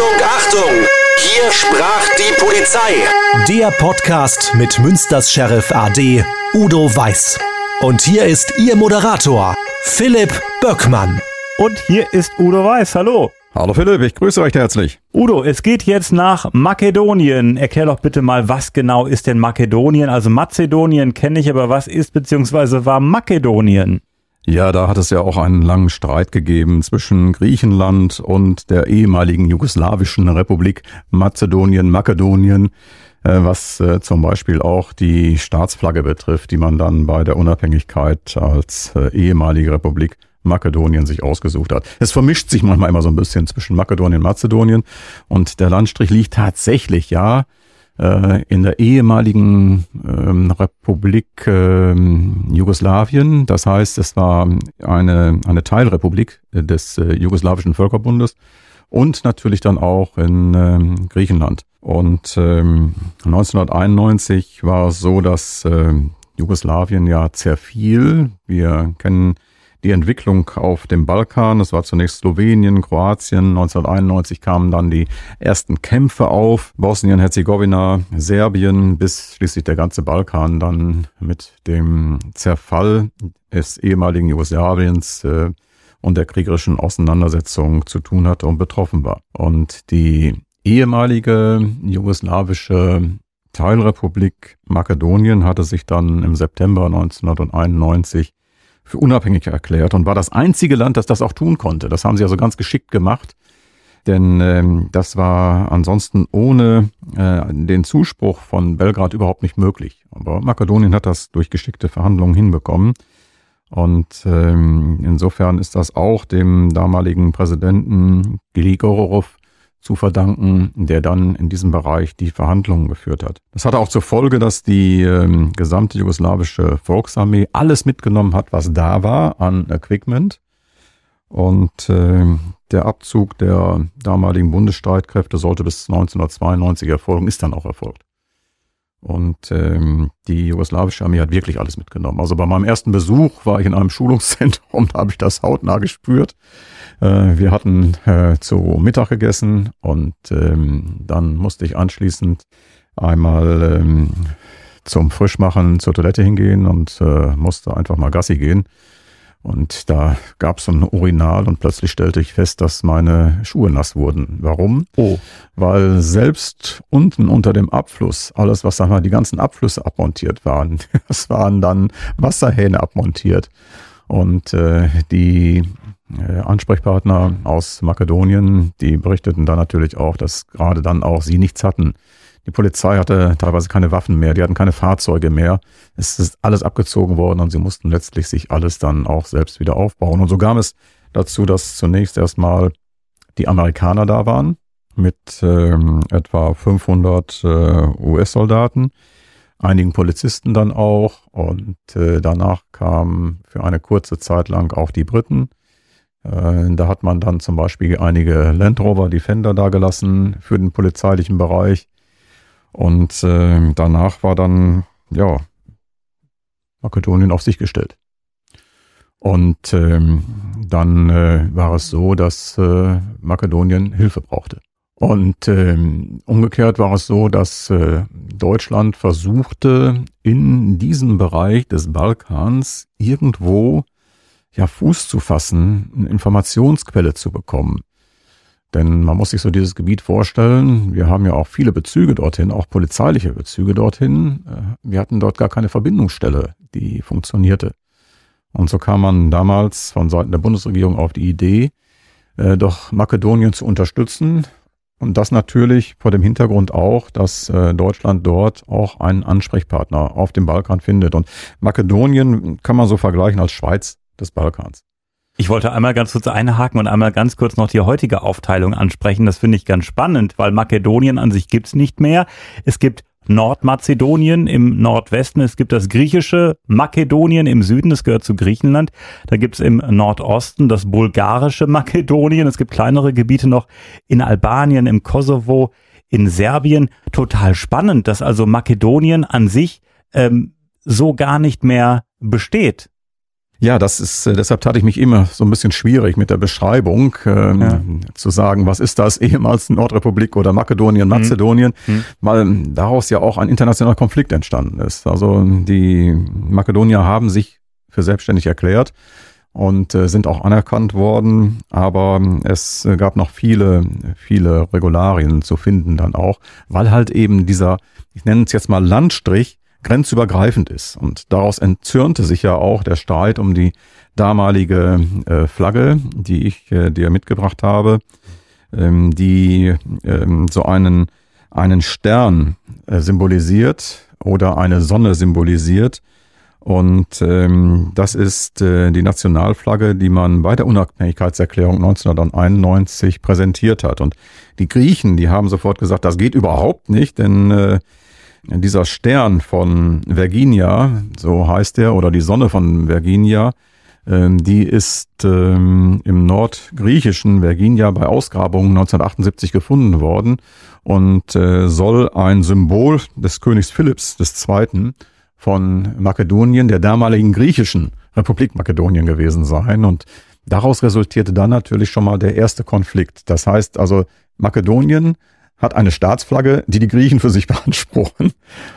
Achtung, Achtung! Hier sprach die Polizei. Der Podcast mit Münsters Sheriff AD Udo Weiß. Und hier ist Ihr Moderator, Philipp Böckmann. Und hier ist Udo Weiß. Hallo. Hallo Philipp, ich grüße euch herzlich. Udo, es geht jetzt nach Makedonien. Erklär doch bitte mal, was genau ist denn Makedonien? Also Mazedonien kenne ich, aber was ist bzw. war Makedonien? Ja, da hat es ja auch einen langen Streit gegeben zwischen Griechenland und der ehemaligen jugoslawischen Republik Mazedonien, Makedonien, äh, was äh, zum Beispiel auch die Staatsflagge betrifft, die man dann bei der Unabhängigkeit als äh, ehemalige Republik Makedonien sich ausgesucht hat. Es vermischt sich manchmal immer so ein bisschen zwischen Makedonien und Mazedonien und der Landstrich liegt tatsächlich, ja, äh, in der ehemaligen ähm, Republik ähm, Jugoslawien. Das heißt, es war eine, eine Teilrepublik des äh, jugoslawischen Völkerbundes und natürlich dann auch in ähm, Griechenland. Und ähm, 1991 war es so, dass äh, Jugoslawien ja zerfiel. Wir kennen die Entwicklung auf dem Balkan. Es war zunächst Slowenien, Kroatien. 1991 kamen dann die ersten Kämpfe auf. Bosnien, Herzegowina, Serbien, bis schließlich der ganze Balkan dann mit dem Zerfall des ehemaligen Jugoslawiens äh, und der kriegerischen Auseinandersetzung zu tun hatte und betroffen war. Und die ehemalige jugoslawische Teilrepublik Makedonien hatte sich dann im September 1991 für unabhängig erklärt und war das einzige Land, das das auch tun konnte. Das haben sie also ganz geschickt gemacht, denn ähm, das war ansonsten ohne äh, den Zuspruch von Belgrad überhaupt nicht möglich. Aber Makedonien hat das durch geschickte Verhandlungen hinbekommen. Und ähm, insofern ist das auch dem damaligen Präsidenten Gligorov zu verdanken, der dann in diesem Bereich die Verhandlungen geführt hat. Das hatte auch zur Folge, dass die ähm, gesamte jugoslawische Volksarmee alles mitgenommen hat, was da war an Equipment. Und äh, der Abzug der damaligen Bundesstreitkräfte sollte bis 1992 erfolgen, ist dann auch erfolgt. Und ähm, die jugoslawische Armee hat wirklich alles mitgenommen. Also bei meinem ersten Besuch war ich in einem Schulungszentrum, da habe ich das hautnah gespürt. Äh, wir hatten äh, zu Mittag gegessen und ähm, dann musste ich anschließend einmal ähm, zum Frischmachen zur Toilette hingehen und äh, musste einfach mal Gassi gehen. Und da gab es so ein Urinal und plötzlich stellte ich fest, dass meine Schuhe nass wurden. Warum? Oh. Weil selbst unten unter dem Abfluss, alles was sag mal, die ganzen Abflüsse abmontiert waren, es waren dann Wasserhähne abmontiert. Und äh, die äh, Ansprechpartner aus Makedonien, die berichteten dann natürlich auch, dass gerade dann auch sie nichts hatten. Die Polizei hatte teilweise keine Waffen mehr, die hatten keine Fahrzeuge mehr. Es ist alles abgezogen worden und sie mussten letztlich sich alles dann auch selbst wieder aufbauen. Und so kam es dazu, dass zunächst erstmal die Amerikaner da waren mit ähm, etwa 500 äh, US-Soldaten, einigen Polizisten dann auch und äh, danach kamen für eine kurze Zeit lang auch die Briten äh, da hat man dann zum Beispiel einige Land Rover Defender da gelassen für den polizeilichen Bereich. Und äh, danach war dann, ja, Makedonien auf sich gestellt. Und ähm, dann äh, war es so, dass äh, Makedonien Hilfe brauchte. Und ähm, umgekehrt war es so, dass äh, Deutschland versuchte, in diesem Bereich des Balkans irgendwo ja, Fuß zu fassen, eine Informationsquelle zu bekommen. Denn man muss sich so dieses Gebiet vorstellen, wir haben ja auch viele Bezüge dorthin, auch polizeiliche Bezüge dorthin. Äh, wir hatten dort gar keine Verbindungsstelle, die funktionierte. Und so kam man damals von Seiten der Bundesregierung auf die Idee, äh, doch Makedonien zu unterstützen. Und das natürlich vor dem Hintergrund auch, dass äh, Deutschland dort auch einen Ansprechpartner auf dem Balkan findet. Und Makedonien kann man so vergleichen als Schweiz des Balkans. Ich wollte einmal ganz kurz einhaken und einmal ganz kurz noch die heutige Aufteilung ansprechen. Das finde ich ganz spannend, weil Makedonien an sich gibt's nicht mehr. Es gibt Nordmazedonien im Nordwesten, es gibt das griechische Makedonien im Süden, das gehört zu Griechenland. Da gibt's im Nordosten das bulgarische Makedonien, es gibt kleinere Gebiete noch in Albanien, im Kosovo, in Serbien. Total spannend, dass also Makedonien an sich ähm, so gar nicht mehr besteht. Ja, das ist, äh, deshalb tate ich mich immer so ein bisschen schwierig mit der Beschreibung, ähm, ja. zu sagen, was ist das ehemals Nordrepublik oder Makedonien, mhm. Mazedonien, mhm. weil daraus ja auch ein internationaler Konflikt entstanden ist. Also die Makedonier haben sich für selbstständig erklärt und äh, sind auch anerkannt worden, aber es gab noch viele, viele Regularien zu finden dann auch, weil halt eben dieser, ich nenne es jetzt mal Landstrich, grenzübergreifend ist. Und daraus entzürnte sich ja auch der Streit um die damalige äh, Flagge, die ich äh, dir mitgebracht habe, ähm, die ähm, so einen, einen Stern äh, symbolisiert oder eine Sonne symbolisiert. Und ähm, das ist äh, die Nationalflagge, die man bei der Unabhängigkeitserklärung 1991 präsentiert hat. Und die Griechen, die haben sofort gesagt, das geht überhaupt nicht, denn äh, dieser Stern von Virginia, so heißt er, oder die Sonne von Virginia, ähm, die ist ähm, im nordgriechischen Virginia bei Ausgrabungen 1978 gefunden worden und äh, soll ein Symbol des Königs Philipps II. von Makedonien, der damaligen griechischen Republik Makedonien gewesen sein. Und daraus resultierte dann natürlich schon mal der erste Konflikt. Das heißt also, Makedonien hat eine Staatsflagge, die die Griechen für sich beanspruchen.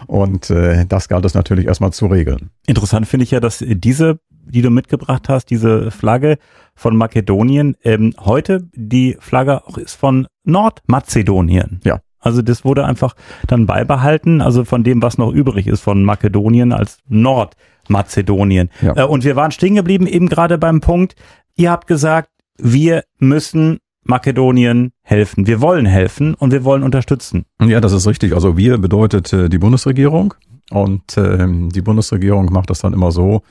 Und äh, das galt es natürlich erstmal zu regeln. Interessant finde ich ja, dass diese, die du mitgebracht hast, diese Flagge von Makedonien, ähm, heute die Flagge auch ist von Nordmazedonien. Ja. Also das wurde einfach dann beibehalten, also von dem, was noch übrig ist von Makedonien als Nordmazedonien. Ja. Äh, und wir waren stehen geblieben eben gerade beim Punkt, ihr habt gesagt, wir müssen Makedonien helfen. Wir wollen helfen und wir wollen unterstützen. Ja, das ist richtig. Also wir bedeutet äh, die Bundesregierung und äh, die Bundesregierung macht das dann immer so,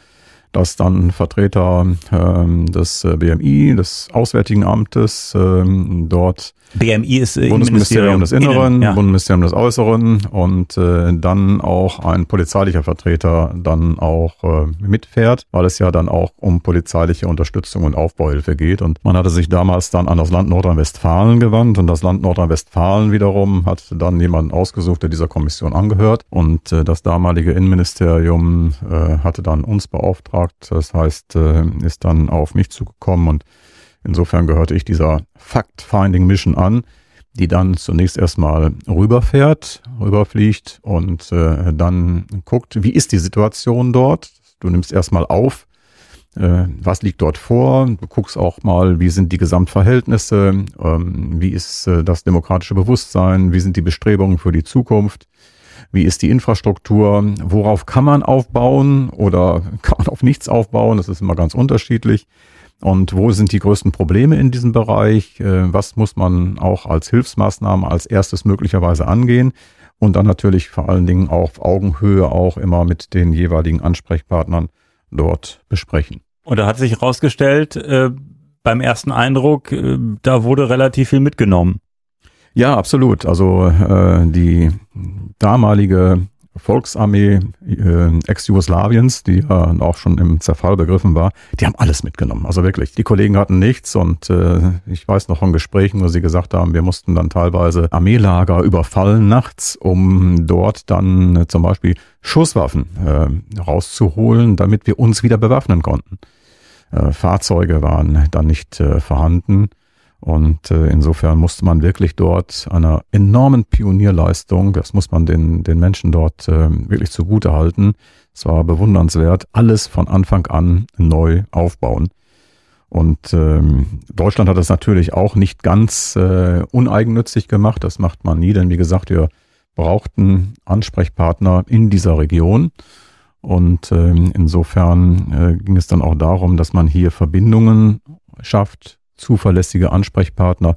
dass dann Vertreter ähm, des äh, BMI, des Auswärtigen Amtes ähm, dort BMI ist äh, Bundesministerium des Inneren, Innen, ja. Bundesministerium des Äußeren und äh, dann auch ein polizeilicher Vertreter dann auch äh, mitfährt, weil es ja dann auch um polizeiliche Unterstützung und Aufbauhilfe geht. Und man hatte sich damals dann an das Land Nordrhein-Westfalen gewandt und das Land Nordrhein-Westfalen wiederum hat dann jemanden ausgesucht, der dieser Kommission angehört. Und äh, das damalige Innenministerium äh, hatte dann uns beauftragt. Das heißt, äh, ist dann auf mich zugekommen und Insofern gehörte ich dieser Fact-Finding-Mission an, die dann zunächst erstmal rüberfährt, rüberfliegt und äh, dann guckt, wie ist die Situation dort. Du nimmst erstmal auf, äh, was liegt dort vor. Du guckst auch mal, wie sind die Gesamtverhältnisse, ähm, wie ist äh, das demokratische Bewusstsein, wie sind die Bestrebungen für die Zukunft. Wie ist die Infrastruktur? Worauf kann man aufbauen oder kann man auf nichts aufbauen? Das ist immer ganz unterschiedlich. Und wo sind die größten Probleme in diesem Bereich? Äh, was muss man auch als Hilfsmaßnahme als erstes möglicherweise angehen? Und dann natürlich vor allen Dingen auf Augenhöhe auch immer mit den jeweiligen Ansprechpartnern dort besprechen. Und da hat sich herausgestellt, äh, beim ersten Eindruck, äh, da wurde relativ viel mitgenommen. Ja, absolut. Also äh, die damalige Volksarmee äh, Ex-Jugoslawiens, die ja auch schon im Zerfall begriffen war, die haben alles mitgenommen. Also wirklich, die Kollegen hatten nichts und äh, ich weiß noch von Gesprächen, wo sie gesagt haben, wir mussten dann teilweise Armeelager überfallen nachts, um dort dann äh, zum Beispiel Schusswaffen äh, rauszuholen, damit wir uns wieder bewaffnen konnten. Äh, Fahrzeuge waren dann nicht äh, vorhanden. Und äh, insofern musste man wirklich dort einer enormen Pionierleistung, das muss man den, den Menschen dort äh, wirklich zugute halten. Es war bewundernswert, alles von Anfang an neu aufbauen. Und ähm, Deutschland hat das natürlich auch nicht ganz äh, uneigennützig gemacht. Das macht man nie, denn wie gesagt, wir brauchten Ansprechpartner in dieser Region. Und ähm, insofern äh, ging es dann auch darum, dass man hier Verbindungen schafft zuverlässige Ansprechpartner,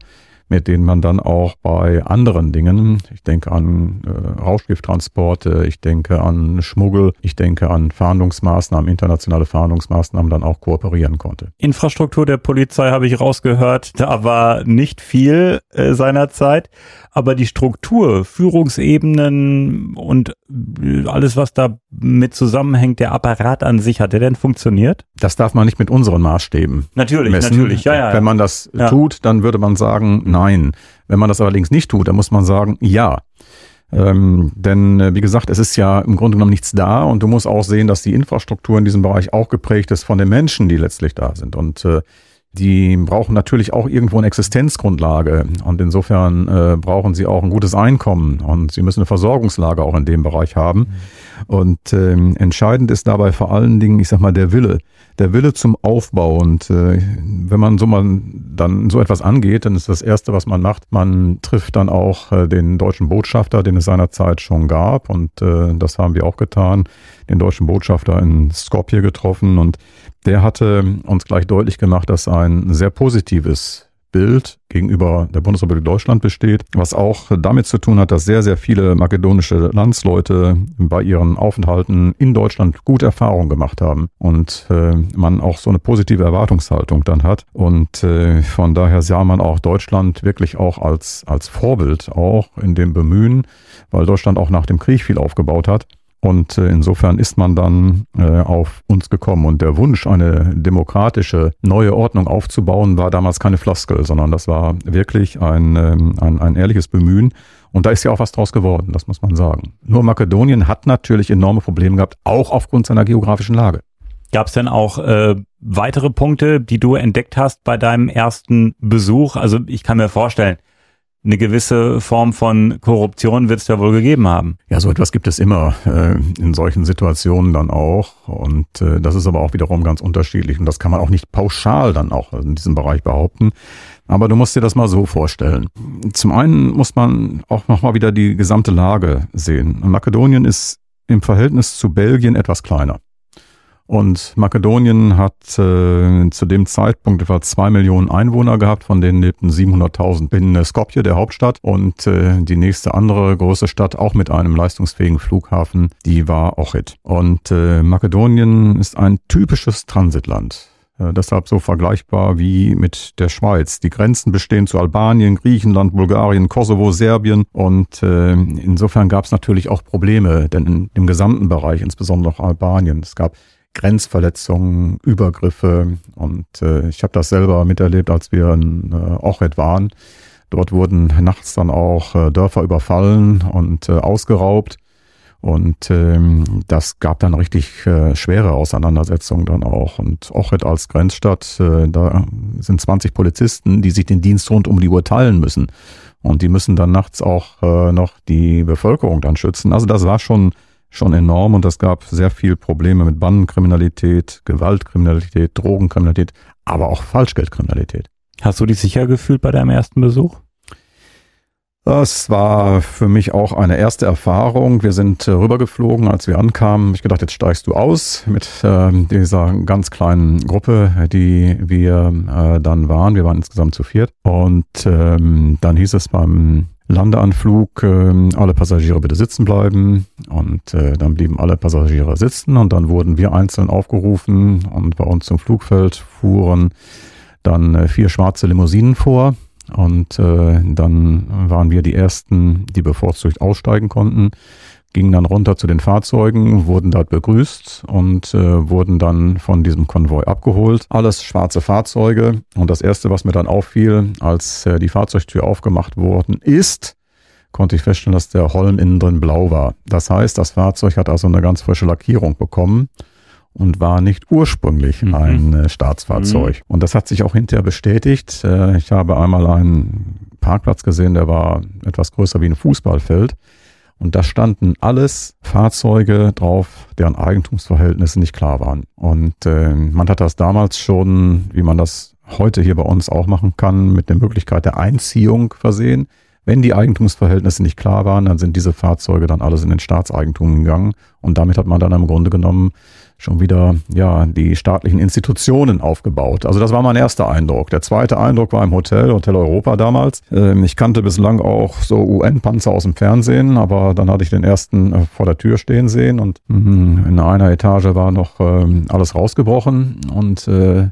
mit denen man dann auch bei anderen Dingen, ich denke an äh, Rauschgifttransporte, ich denke an Schmuggel, ich denke an Fahndungsmaßnahmen, internationale Fahndungsmaßnahmen dann auch kooperieren konnte. Infrastruktur der Polizei habe ich rausgehört, da war nicht viel äh, seinerzeit, aber die Struktur, Führungsebenen und äh, alles, was da mit zusammenhängt, der Apparat an sich, hat der denn funktioniert? Das darf man nicht mit unseren Maßstäben natürlich, messen. Natürlich, ja, ja. Wenn man das ja. tut, dann würde man sagen, nein. Wenn man das allerdings nicht tut, dann muss man sagen, ja. Ähm, denn äh, wie gesagt, es ist ja im Grunde genommen nichts da und du musst auch sehen, dass die Infrastruktur in diesem Bereich auch geprägt ist von den Menschen, die letztlich da sind. Und äh, die brauchen natürlich auch irgendwo eine Existenzgrundlage und insofern äh, brauchen sie auch ein gutes Einkommen und sie müssen eine Versorgungslage auch in dem Bereich haben. Und ähm, entscheidend ist dabei vor allen Dingen, ich sag mal, der Wille. Der Wille zum Aufbau. Und äh, wenn man so mal dann so etwas angeht, dann ist das Erste, was man macht, man trifft dann auch äh, den deutschen Botschafter, den es seinerzeit schon gab. Und äh, das haben wir auch getan, den deutschen Botschafter in Skopje getroffen. Und der hatte uns gleich deutlich gemacht, dass ein sehr positives Bild gegenüber der Bundesrepublik Deutschland besteht, was auch damit zu tun hat, dass sehr, sehr viele makedonische Landsleute bei ihren Aufenthalten in Deutschland gute Erfahrungen gemacht haben und äh, man auch so eine positive Erwartungshaltung dann hat. Und äh, von daher sah man auch Deutschland wirklich auch als, als Vorbild auch in dem Bemühen, weil Deutschland auch nach dem Krieg viel aufgebaut hat und äh, insofern ist man dann äh, auf uns gekommen. Und der Wunsch, eine demokratische neue Ordnung aufzubauen, war damals keine Floskel, sondern das war wirklich ein, ähm, ein, ein ehrliches Bemühen. Und da ist ja auch was draus geworden, das muss man sagen. Nur Makedonien hat natürlich enorme Probleme gehabt, auch aufgrund seiner geografischen Lage. Gab es denn auch äh, weitere Punkte, die du entdeckt hast bei deinem ersten Besuch? Also ich kann mir vorstellen, eine gewisse Form von Korruption wird es ja wohl gegeben haben. Ja, so etwas gibt es immer äh, in solchen Situationen dann auch. Und äh, das ist aber auch wiederum ganz unterschiedlich. Und das kann man auch nicht pauschal dann auch in diesem Bereich behaupten. Aber du musst dir das mal so vorstellen. Zum einen muss man auch nochmal wieder die gesamte Lage sehen. Makedonien ist im Verhältnis zu Belgien etwas kleiner. Und Makedonien hat äh, zu dem Zeitpunkt etwa zwei Millionen Einwohner gehabt, von denen lebten 700.000 in äh, Skopje, der Hauptstadt. Und äh, die nächste andere große Stadt, auch mit einem leistungsfähigen Flughafen, die war Ochit. Und äh, Makedonien ist ein typisches Transitland. Äh, deshalb so vergleichbar wie mit der Schweiz. Die Grenzen bestehen zu Albanien, Griechenland, Bulgarien, Kosovo, Serbien und äh, insofern gab es natürlich auch Probleme, denn in, im gesamten Bereich, insbesondere auch Albanien, es gab Grenzverletzungen, Übergriffe. Und äh, ich habe das selber miterlebt, als wir in äh, Ochred waren. Dort wurden nachts dann auch äh, Dörfer überfallen und äh, ausgeraubt. Und ähm, das gab dann richtig äh, schwere Auseinandersetzungen dann auch. Und Ochred als Grenzstadt, äh, da sind 20 Polizisten, die sich den Dienst rund um die Uhr teilen müssen. Und die müssen dann nachts auch äh, noch die Bevölkerung dann schützen. Also das war schon schon enorm und es gab sehr viel Probleme mit Bandenkriminalität, Gewaltkriminalität, Drogenkriminalität, aber auch Falschgeldkriminalität. Hast du dich sicher gefühlt bei deinem ersten Besuch? Das war für mich auch eine erste Erfahrung. Wir sind äh, rübergeflogen, als wir ankamen. Ich gedacht, jetzt steigst du aus mit äh, dieser ganz kleinen Gruppe, die wir äh, dann waren. Wir waren insgesamt zu viert. Und ähm, dann hieß es beim Landeanflug, äh, alle Passagiere bitte sitzen bleiben. Und äh, dann blieben alle Passagiere sitzen und dann wurden wir einzeln aufgerufen und bei uns zum Flugfeld fuhren dann äh, vier schwarze Limousinen vor. Und äh, dann waren wir die Ersten, die bevorzugt aussteigen konnten gingen dann runter zu den Fahrzeugen, wurden dort begrüßt und äh, wurden dann von diesem Konvoi abgeholt. Alles schwarze Fahrzeuge. Und das Erste, was mir dann auffiel, als äh, die Fahrzeugtür aufgemacht worden ist, konnte ich feststellen, dass der Holm innen drin blau war. Das heißt, das Fahrzeug hat also eine ganz frische Lackierung bekommen und war nicht ursprünglich mhm. ein äh, Staatsfahrzeug. Mhm. Und das hat sich auch hinterher bestätigt. Äh, ich habe einmal einen Parkplatz gesehen, der war etwas größer wie ein Fußballfeld. Und da standen alles Fahrzeuge drauf, deren Eigentumsverhältnisse nicht klar waren. Und äh, man hat das damals schon, wie man das heute hier bei uns auch machen kann, mit der Möglichkeit der Einziehung versehen. Wenn die Eigentumsverhältnisse nicht klar waren, dann sind diese Fahrzeuge dann alles in den Staatseigentum gegangen. Und damit hat man dann im Grunde genommen schon wieder ja die staatlichen Institutionen aufgebaut. Also das war mein erster Eindruck. Der zweite Eindruck war im Hotel, Hotel Europa damals. Ähm, ich kannte bislang auch so UN-Panzer aus dem Fernsehen, aber dann hatte ich den ersten äh, vor der Tür stehen sehen und mhm, in einer Etage war noch ähm, alles rausgebrochen und äh,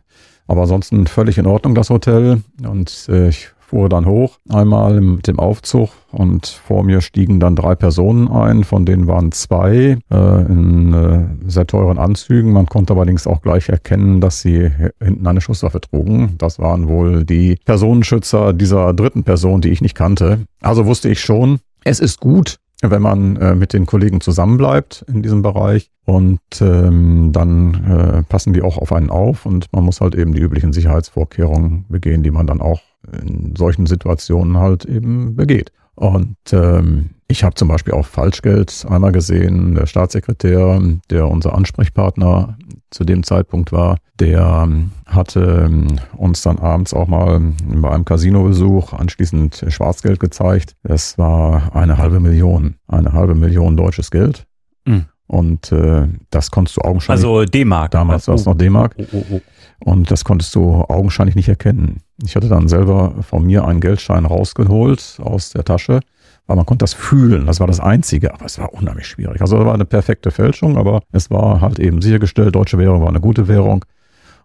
aber ansonsten völlig in Ordnung das Hotel und äh, ich fuhr dann hoch, einmal mit dem Aufzug und vor mir stiegen dann drei Personen ein, von denen waren zwei äh, in äh, sehr teuren Anzügen. Man konnte allerdings auch gleich erkennen, dass sie hinten eine Schusswaffe trugen. Das waren wohl die Personenschützer dieser dritten Person, die ich nicht kannte. Also wusste ich schon, es ist gut, wenn man äh, mit den Kollegen zusammenbleibt in diesem Bereich. Und ähm, dann äh, passen die auch auf einen auf und man muss halt eben die üblichen Sicherheitsvorkehrungen begehen, die man dann auch in solchen Situationen halt eben begeht. Und ähm, ich habe zum Beispiel auch Falschgeld einmal gesehen. Der Staatssekretär, der unser Ansprechpartner zu dem Zeitpunkt war, der ähm, hatte ähm, uns dann abends auch mal bei einem Casinobesuch anschließend Schwarzgeld gezeigt. Es war eine halbe Million, eine halbe Million deutsches Geld. Mhm. Und äh, das konntest du augenscheinlich. Also D-Mark. Damals war es noch D-Mark. Oh, oh, oh. Und das konntest du augenscheinlich nicht erkennen. Ich hatte dann selber von mir einen Geldschein rausgeholt aus der Tasche, weil man konnte das fühlen. Das war das Einzige, aber es war unheimlich schwierig. Also es war eine perfekte Fälschung, aber es war halt eben sichergestellt, deutsche Währung war eine gute Währung.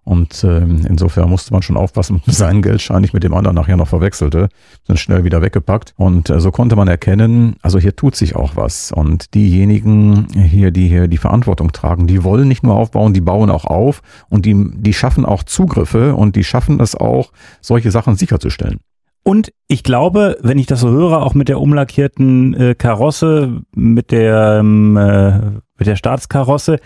Und ähm, insofern musste man schon aufpassen, seinen Geldschein nicht mit dem anderen nachher noch verwechselte, sind schnell wieder weggepackt. Und äh, so konnte man erkennen, also hier tut sich auch was. Und diejenigen hier, die hier die Verantwortung tragen, die wollen nicht nur aufbauen, die bauen auch auf und die, die schaffen auch Zugriffe und die schaffen es auch, solche Sachen sicherzustellen. Und ich glaube, wenn ich das so höre, auch mit der umlackierten äh, Karosse, mit der, ähm, äh, mit der Staatskarosse,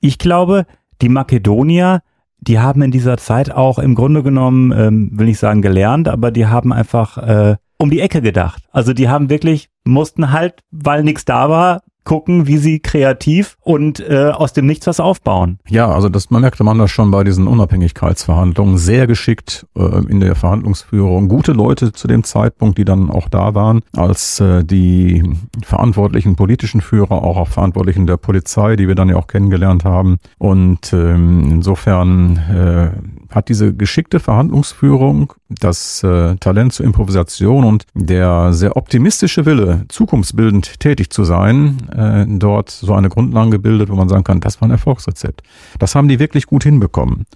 ich glaube, die Makedonier die haben in dieser Zeit auch im Grunde genommen, ähm, will nicht sagen gelernt, aber die haben einfach äh, um die Ecke gedacht. Also die haben wirklich, mussten halt, weil nichts da war, gucken, wie sie kreativ und äh, aus dem Nichts was aufbauen. Ja, also das man merkte man das schon bei diesen Unabhängigkeitsverhandlungen sehr geschickt äh, in der Verhandlungsführung. Gute Leute zu dem Zeitpunkt, die dann auch da waren, als äh, die verantwortlichen politischen Führer, auch auch Verantwortlichen der Polizei, die wir dann ja auch kennengelernt haben. Und ähm, insofern äh, hat diese geschickte Verhandlungsführung, das äh, Talent zur Improvisation und der sehr optimistische Wille, zukunftsbildend tätig zu sein, äh, dort so eine Grundlage gebildet, wo man sagen kann, das war ein Erfolgsrezept. Das haben die wirklich gut hinbekommen.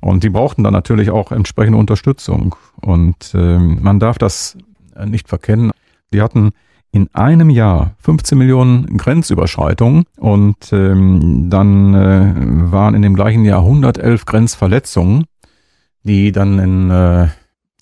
Und die brauchten dann natürlich auch entsprechende Unterstützung. Und äh, man darf das nicht verkennen. Die hatten in einem Jahr 15 Millionen Grenzüberschreitungen und ähm, dann äh, waren in dem gleichen Jahr 111 Grenzverletzungen die dann in, äh,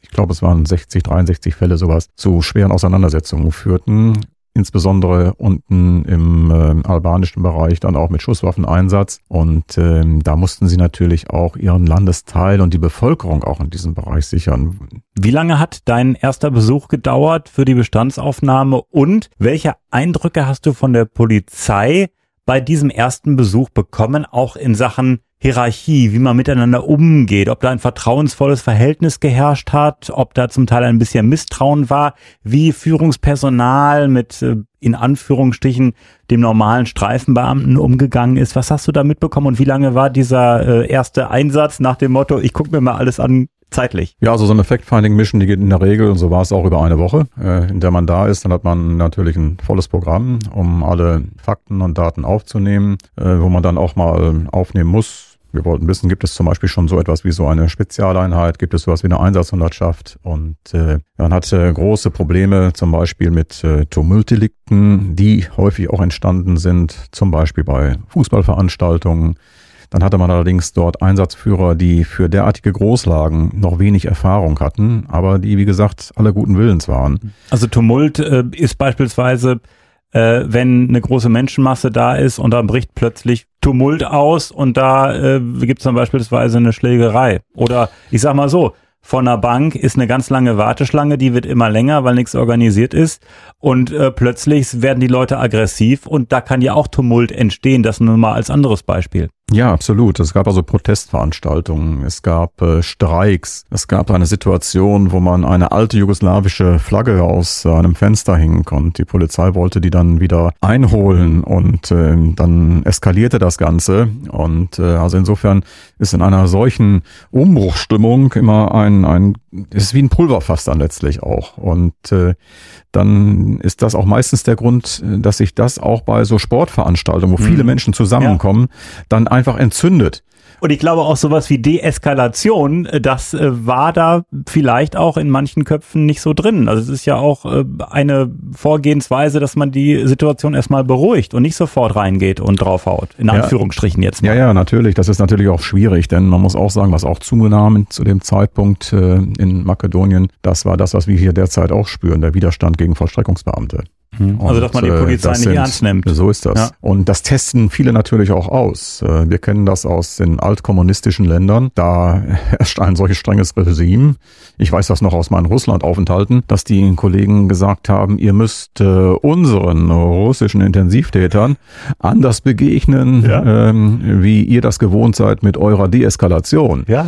ich glaube, es waren 60, 63 Fälle sowas, zu schweren Auseinandersetzungen führten. Insbesondere unten im äh, albanischen Bereich dann auch mit Schusswaffeneinsatz. Und ähm, da mussten sie natürlich auch ihren Landesteil und die Bevölkerung auch in diesem Bereich sichern. Wie lange hat dein erster Besuch gedauert für die Bestandsaufnahme und welche Eindrücke hast du von der Polizei bei diesem ersten Besuch bekommen, auch in Sachen Hierarchie, wie man miteinander umgeht, ob da ein vertrauensvolles Verhältnis geherrscht hat, ob da zum Teil ein bisschen Misstrauen war, wie Führungspersonal mit äh, in Anführungsstrichen dem normalen Streifenbeamten umgegangen ist. Was hast du da mitbekommen und wie lange war dieser äh, erste Einsatz nach dem Motto, ich gucke mir mal alles an, zeitlich? Ja, also so eine Fact-Finding-Mission, die geht in der Regel, und so war es auch über eine Woche, äh, in der man da ist. Dann hat man natürlich ein volles Programm, um alle Fakten und Daten aufzunehmen, äh, wo man dann auch mal aufnehmen muss, wir wollten wissen, gibt es zum Beispiel schon so etwas wie so eine Spezialeinheit, gibt es sowas wie eine Einsatzhundertschaft und äh, man hatte große Probleme zum Beispiel mit äh, Tumultdelikten, die häufig auch entstanden sind, zum Beispiel bei Fußballveranstaltungen. Dann hatte man allerdings dort Einsatzführer, die für derartige Großlagen noch wenig Erfahrung hatten, aber die, wie gesagt, alle guten Willens waren. Also Tumult äh, ist beispielsweise äh, wenn eine große Menschenmasse da ist und dann bricht plötzlich Tumult aus und da äh, gibt es dann beispielsweise eine Schlägerei. Oder ich sag mal so, von einer Bank ist eine ganz lange Warteschlange, die wird immer länger, weil nichts organisiert ist. Und äh, plötzlich werden die Leute aggressiv und da kann ja auch Tumult entstehen. Das nur mal als anderes Beispiel. Ja, absolut. Es gab also Protestveranstaltungen, es gab äh, Streiks, es gab eine Situation, wo man eine alte jugoslawische Flagge aus äh, einem Fenster hängen konnte. Die Polizei wollte die dann wieder einholen und äh, dann eskalierte das Ganze. Und äh, also insofern ist in einer solchen Umbruchstimmung immer ein, ein ist wie ein Pulverfass dann letztlich auch. Und äh, dann ist das auch meistens der Grund, dass sich das auch bei so Sportveranstaltungen, wo mhm. viele Menschen zusammenkommen, ja. dann einfach entzündet. Und ich glaube auch sowas wie Deeskalation, äh, das äh, war da vielleicht auch in manchen Köpfen nicht so drin. Also es ist ja auch äh, eine Vorgehensweise, dass man die Situation erstmal beruhigt und nicht sofort reingeht und draufhaut. In Anführungsstrichen jetzt mal. Ja, ja, natürlich. Das ist natürlich auch schwierig, denn man muss auch sagen, was auch zugenommen zu dem Zeitpunkt in Makedonien, das war das, was wir hier derzeit auch spüren, der Widerstand gegen Vollstreckungsbeamte. Mhm. Also, dass man die äh, Polizei nicht sind- ernst nimmt. So ist das. Ja. Und das testen viele natürlich auch aus. Äh, Wir kennen das aus den altkommunistischen Ländern. Da herrscht ein solches strenges Regime. Ich weiß das noch aus meinen Russland-Aufenthalten, dass die Kollegen gesagt haben, ihr müsst äh, unseren russischen Intensivtätern anders begegnen, Ja. ähm, wie ihr das gewohnt seid mit eurer Deeskalation. Ja,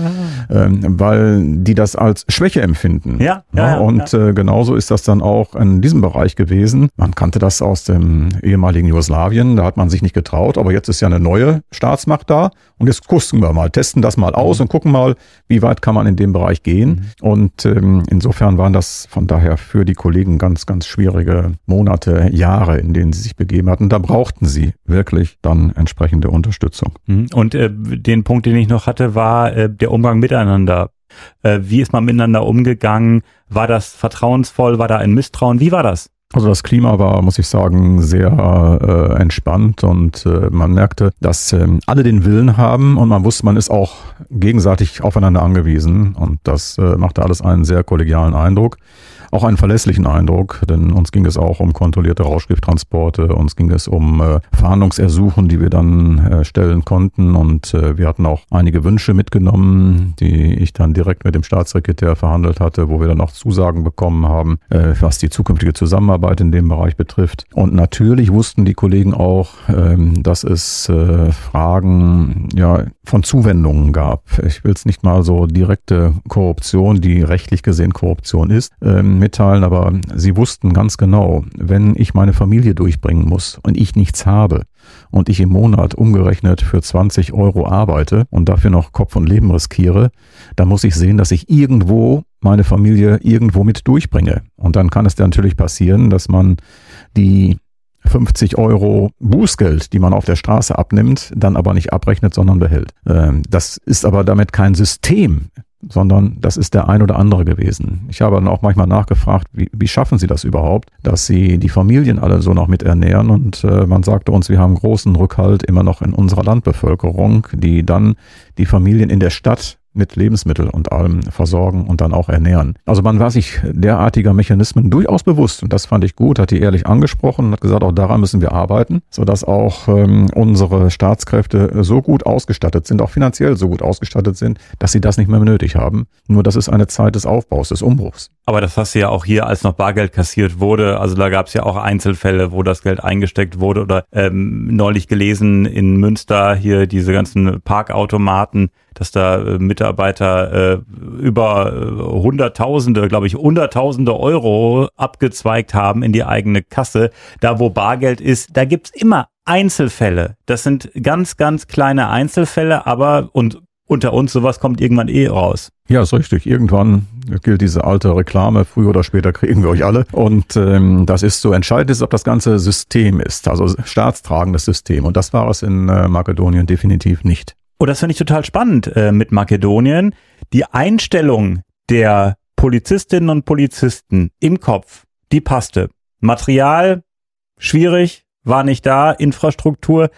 Ähm, weil die das als Schwäche empfinden. Ja, ja, ja, und Äh, genauso ist das dann auch in diesem Bereich gewesen. Man kannte das aus dem ehemaligen Jugoslawien, da hat man sich nicht getraut, aber jetzt ist ja eine neue Staatsmacht da und jetzt gucken wir mal, testen das mal aus und gucken mal, wie weit kann man in dem Bereich gehen. Und ähm, insofern waren das von daher für die Kollegen ganz, ganz schwierige Monate, Jahre, in denen sie sich begeben hatten. Da brauchten sie wirklich dann entsprechende Unterstützung. Mhm. Und äh, den Punkt, den ich noch hatte, war äh, der Umgang miteinander. Äh, wie ist man miteinander umgegangen? War das vertrauensvoll? War da ein Misstrauen? Wie war das? Also das Klima war, muss ich sagen, sehr äh, entspannt und äh, man merkte, dass ähm, alle den Willen haben und man wusste, man ist auch gegenseitig aufeinander angewiesen und das äh, machte alles einen sehr kollegialen Eindruck. Auch einen verlässlichen Eindruck, denn uns ging es auch um kontrollierte Rauschgifttransporte, uns ging es um äh, Fahndungsersuchen, die wir dann äh, stellen konnten und äh, wir hatten auch einige Wünsche mitgenommen, die ich dann direkt mit dem Staatssekretär verhandelt hatte, wo wir dann auch Zusagen bekommen haben, äh, was die zukünftige Zusammenarbeit in dem Bereich betrifft. Und natürlich wussten die Kollegen auch, ähm, dass es äh, Fragen ja, von Zuwendungen gab. Ich will es nicht mal so direkte Korruption, die rechtlich gesehen Korruption ist, ähm, mitteilen, aber sie wussten ganz genau, wenn ich meine Familie durchbringen muss und ich nichts habe und ich im Monat umgerechnet für 20 Euro arbeite und dafür noch Kopf und Leben riskiere, dann muss ich sehen, dass ich irgendwo meine Familie irgendwo mit durchbringe. Und dann kann es dann natürlich passieren, dass man die 50 Euro Bußgeld, die man auf der Straße abnimmt, dann aber nicht abrechnet, sondern behält. Ähm, Das ist aber damit kein System, sondern das ist der ein oder andere gewesen. Ich habe dann auch manchmal nachgefragt, wie, wie schaffen Sie das überhaupt, dass Sie die Familien alle so noch mit ernähren? Und äh, man sagte uns, wir haben großen Rückhalt immer noch in unserer Landbevölkerung, die dann die Familien in der Stadt mit Lebensmittel und allem versorgen und dann auch ernähren. Also man war sich derartiger Mechanismen durchaus bewusst und das fand ich gut, hat die ehrlich angesprochen und hat gesagt, auch daran müssen wir arbeiten, sodass auch ähm, unsere Staatskräfte so gut ausgestattet sind, auch finanziell so gut ausgestattet sind, dass sie das nicht mehr nötig haben. Nur das ist eine Zeit des Aufbaus, des Umbruchs. Aber das hast du ja auch hier, als noch Bargeld kassiert wurde. Also da gab es ja auch Einzelfälle, wo das Geld eingesteckt wurde. Oder ähm, neulich gelesen in Münster hier diese ganzen Parkautomaten, dass da äh, Mitarbeiter äh, über äh, Hunderttausende, glaube ich, Hunderttausende Euro abgezweigt haben in die eigene Kasse. Da, wo Bargeld ist, da gibt's immer Einzelfälle. Das sind ganz, ganz kleine Einzelfälle, aber und unter uns sowas kommt irgendwann eh raus. Ja, ist richtig. Irgendwann gilt diese alte Reklame, früher oder später kriegen wir euch alle. Und ähm, das ist so entscheidend, ist, ob das ganze System ist, also staatstragendes System. Und das war es in äh, Makedonien definitiv nicht. Und das finde ich total spannend äh, mit Makedonien. Die Einstellung der Polizistinnen und Polizisten im Kopf, die passte. Material, schwierig, war nicht da, Infrastruktur,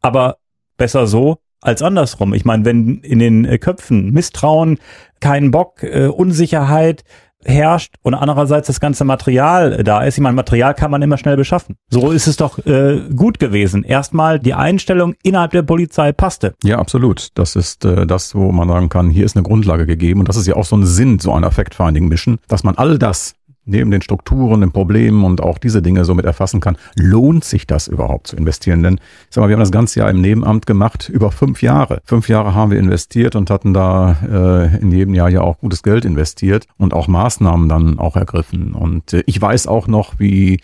aber besser so als andersrum. Ich meine, wenn in den äh, Köpfen Misstrauen, kein Bock, äh, Unsicherheit herrscht und andererseits das ganze Material da ist. Ich meine, Material kann man immer schnell beschaffen. So ist es doch äh, gut gewesen. Erstmal die Einstellung innerhalb der Polizei passte. Ja, absolut. Das ist äh, das, wo man sagen kann, hier ist eine Grundlage gegeben. Und das ist ja auch so ein Sinn so einer Fact-Finding-Mission, dass man all das neben den Strukturen, den Problemen und auch diese Dinge somit erfassen kann, lohnt sich das überhaupt zu investieren? Denn ich sag mal, wir haben das ganze Jahr im Nebenamt gemacht, über fünf Jahre. Fünf Jahre haben wir investiert und hatten da äh, in jedem Jahr ja auch gutes Geld investiert und auch Maßnahmen dann auch ergriffen. Und äh, ich weiß auch noch, wie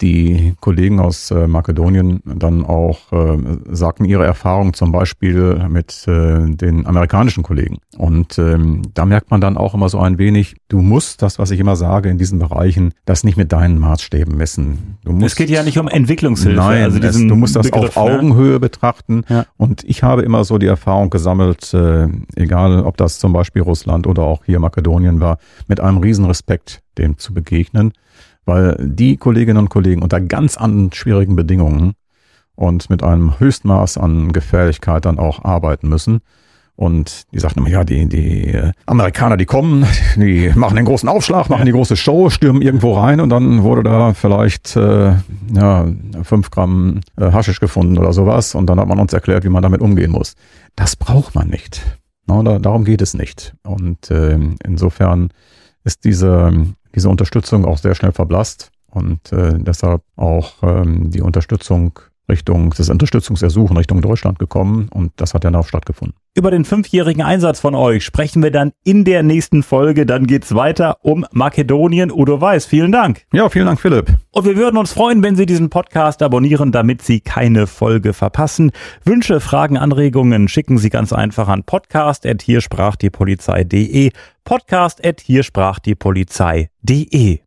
die Kollegen aus äh, Makedonien dann auch äh, sagten ihre Erfahrung zum Beispiel mit äh, den amerikanischen Kollegen. Und ähm, da merkt man dann auch immer so ein wenig, du musst das, was ich immer sage in diesen Bereichen, das nicht mit deinen Maßstäben messen. Du musst, es geht ja nicht um Entwicklungshilfe. Nein, also es, du musst das Begriff, auf ne? Augenhöhe betrachten. Ja. Und ich habe immer so die Erfahrung gesammelt, äh, egal ob das zum Beispiel Russland oder auch hier Makedonien war, mit einem Riesenrespekt dem zu begegnen, weil die Kolleginnen und Kollegen unter ganz anderen schwierigen Bedingungen und mit einem Höchstmaß an Gefährlichkeit dann auch arbeiten müssen. Und die sagten immer, ja, die, die äh, Amerikaner, die kommen, die machen den großen Aufschlag, machen die große Show, stürmen irgendwo rein und dann wurde da vielleicht äh, ja, fünf Gramm äh, Haschisch gefunden oder sowas. Und dann hat man uns erklärt, wie man damit umgehen muss. Das braucht man nicht. No, da, darum geht es nicht. Und äh, insofern ist diese, diese Unterstützung auch sehr schnell verblasst. Und äh, deshalb auch ähm, die Unterstützung Richtung, das Unterstützungsersuchen Richtung Deutschland gekommen und das hat dann auch stattgefunden. Über den fünfjährigen Einsatz von euch sprechen wir dann in der nächsten Folge. Dann geht's weiter um Makedonien. Udo Weiß, vielen Dank. Ja, vielen Dank, Philipp. Und wir würden uns freuen, wenn Sie diesen Podcast abonnieren, damit Sie keine Folge verpassen. Wünsche, Fragen, Anregungen schicken Sie ganz einfach an podcast.hiersprachdiepolizei.de podcast.hiersprachdiepolizei.de